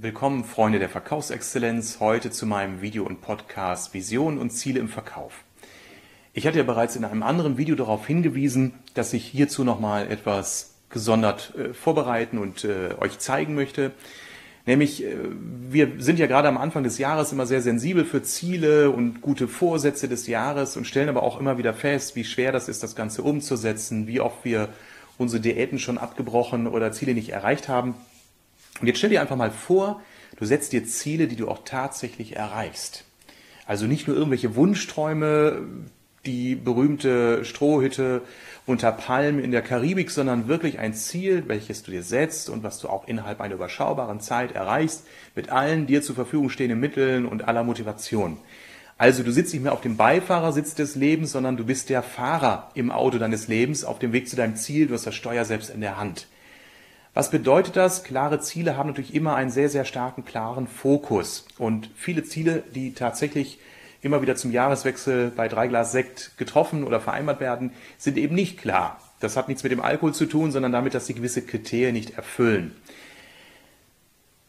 Willkommen, Freunde der Verkaufsexzellenz, heute zu meinem Video und Podcast Visionen und Ziele im Verkauf. Ich hatte ja bereits in einem anderen Video darauf hingewiesen, dass ich hierzu nochmal etwas gesondert äh, vorbereiten und äh, euch zeigen möchte. Nämlich, äh, wir sind ja gerade am Anfang des Jahres immer sehr sensibel für Ziele und gute Vorsätze des Jahres und stellen aber auch immer wieder fest, wie schwer das ist, das Ganze umzusetzen, wie oft wir unsere Diäten schon abgebrochen oder Ziele nicht erreicht haben. Und jetzt stell dir einfach mal vor, du setzt dir Ziele, die du auch tatsächlich erreichst. Also nicht nur irgendwelche Wunschträume, die berühmte Strohhütte unter Palmen in der Karibik, sondern wirklich ein Ziel, welches du dir setzt und was du auch innerhalb einer überschaubaren Zeit erreichst, mit allen dir zur Verfügung stehenden Mitteln und aller Motivation. Also du sitzt nicht mehr auf dem Beifahrersitz des Lebens, sondern du bist der Fahrer im Auto deines Lebens auf dem Weg zu deinem Ziel. Du hast das Steuer selbst in der Hand. Was bedeutet das? Klare Ziele haben natürlich immer einen sehr, sehr starken, klaren Fokus. Und viele Ziele, die tatsächlich immer wieder zum Jahreswechsel bei drei Glas Sekt getroffen oder vereinbart werden, sind eben nicht klar. Das hat nichts mit dem Alkohol zu tun, sondern damit, dass sie gewisse Kriterien nicht erfüllen.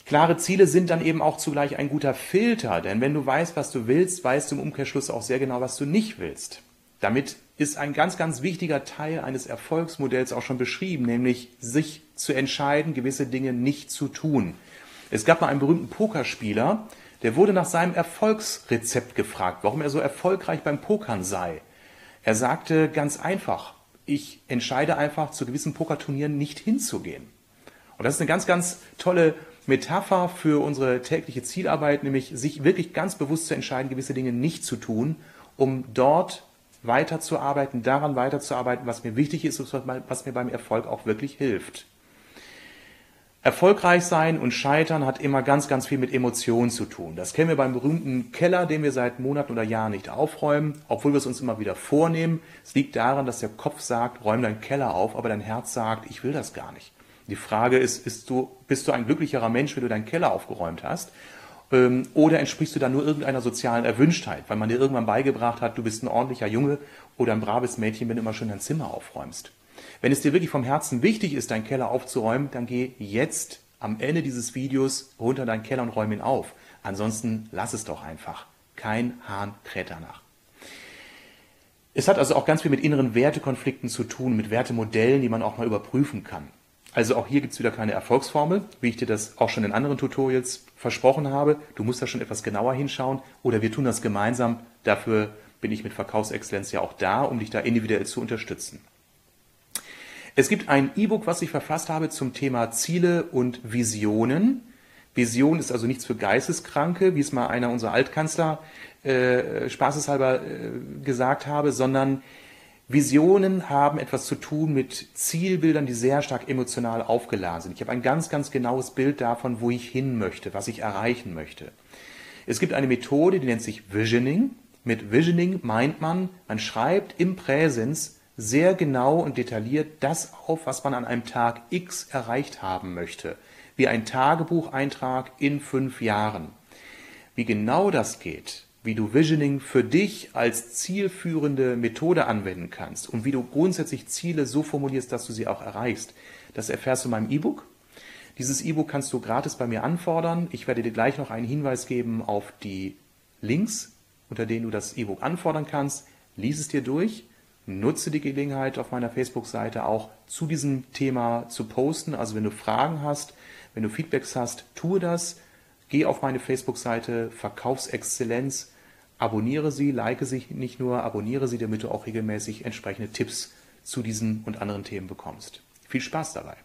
Klare Ziele sind dann eben auch zugleich ein guter Filter, denn wenn du weißt, was du willst, weißt du im Umkehrschluss auch sehr genau, was du nicht willst. Damit ist ein ganz, ganz wichtiger Teil eines Erfolgsmodells auch schon beschrieben, nämlich sich zu entscheiden, gewisse Dinge nicht zu tun. Es gab mal einen berühmten Pokerspieler, der wurde nach seinem Erfolgsrezept gefragt, warum er so erfolgreich beim Pokern sei. Er sagte ganz einfach, ich entscheide einfach, zu gewissen Pokerturnieren nicht hinzugehen. Und das ist eine ganz, ganz tolle Metapher für unsere tägliche Zielarbeit, nämlich sich wirklich ganz bewusst zu entscheiden, gewisse Dinge nicht zu tun, um dort weiterzuarbeiten, daran weiterzuarbeiten, was mir wichtig ist und was mir beim Erfolg auch wirklich hilft. Erfolgreich sein und scheitern hat immer ganz, ganz viel mit Emotionen zu tun. Das kennen wir beim berühmten Keller, den wir seit Monaten oder Jahren nicht aufräumen, obwohl wir es uns immer wieder vornehmen. Es liegt daran, dass der Kopf sagt, räum deinen Keller auf, aber dein Herz sagt, ich will das gar nicht. Die Frage ist, ist du, bist du ein glücklicherer Mensch, wenn du deinen Keller aufgeräumt hast? Ähm, oder entsprichst du da nur irgendeiner sozialen Erwünschtheit, weil man dir irgendwann beigebracht hat, du bist ein ordentlicher Junge oder ein braves Mädchen, wenn du immer schön dein Zimmer aufräumst? Wenn es dir wirklich vom Herzen wichtig ist, deinen Keller aufzuräumen, dann geh jetzt am Ende dieses Videos runter deinen Keller und räum ihn auf. Ansonsten lass es doch einfach. Kein Hahn kräht danach. Es hat also auch ganz viel mit inneren Wertekonflikten zu tun, mit Wertemodellen, die man auch mal überprüfen kann. Also auch hier gibt es wieder keine Erfolgsformel, wie ich dir das auch schon in anderen Tutorials versprochen habe. Du musst da schon etwas genauer hinschauen oder wir tun das gemeinsam. Dafür bin ich mit Verkaufsexzellenz ja auch da, um dich da individuell zu unterstützen. Es gibt ein E-Book, was ich verfasst habe zum Thema Ziele und Visionen. Vision ist also nichts für Geisteskranke, wie es mal einer unserer Altkanzler äh, spaßeshalber äh, gesagt habe, sondern Visionen haben etwas zu tun mit Zielbildern, die sehr stark emotional aufgeladen sind. Ich habe ein ganz, ganz genaues Bild davon, wo ich hin möchte, was ich erreichen möchte. Es gibt eine Methode, die nennt sich Visioning. Mit Visioning meint man, man schreibt im Präsens sehr genau und detailliert das auf, was man an einem Tag X erreicht haben möchte, wie ein Tagebucheintrag in fünf Jahren. Wie genau das geht, wie du Visioning für dich als zielführende Methode anwenden kannst und wie du grundsätzlich Ziele so formulierst, dass du sie auch erreichst. Das erfährst du in meinem E-Book. Dieses E-Book kannst du gratis bei mir anfordern. Ich werde dir gleich noch einen Hinweis geben auf die Links, unter denen du das E-Book anfordern kannst. Lies es dir durch, nutze die Gelegenheit auf meiner Facebook-Seite auch zu diesem Thema zu posten. Also wenn du Fragen hast, wenn du Feedbacks hast, tue das. Geh auf meine Facebook-Seite Verkaufsexzellenz, abonniere sie, like sie nicht nur, abonniere sie, damit du auch regelmäßig entsprechende Tipps zu diesen und anderen Themen bekommst. Viel Spaß dabei!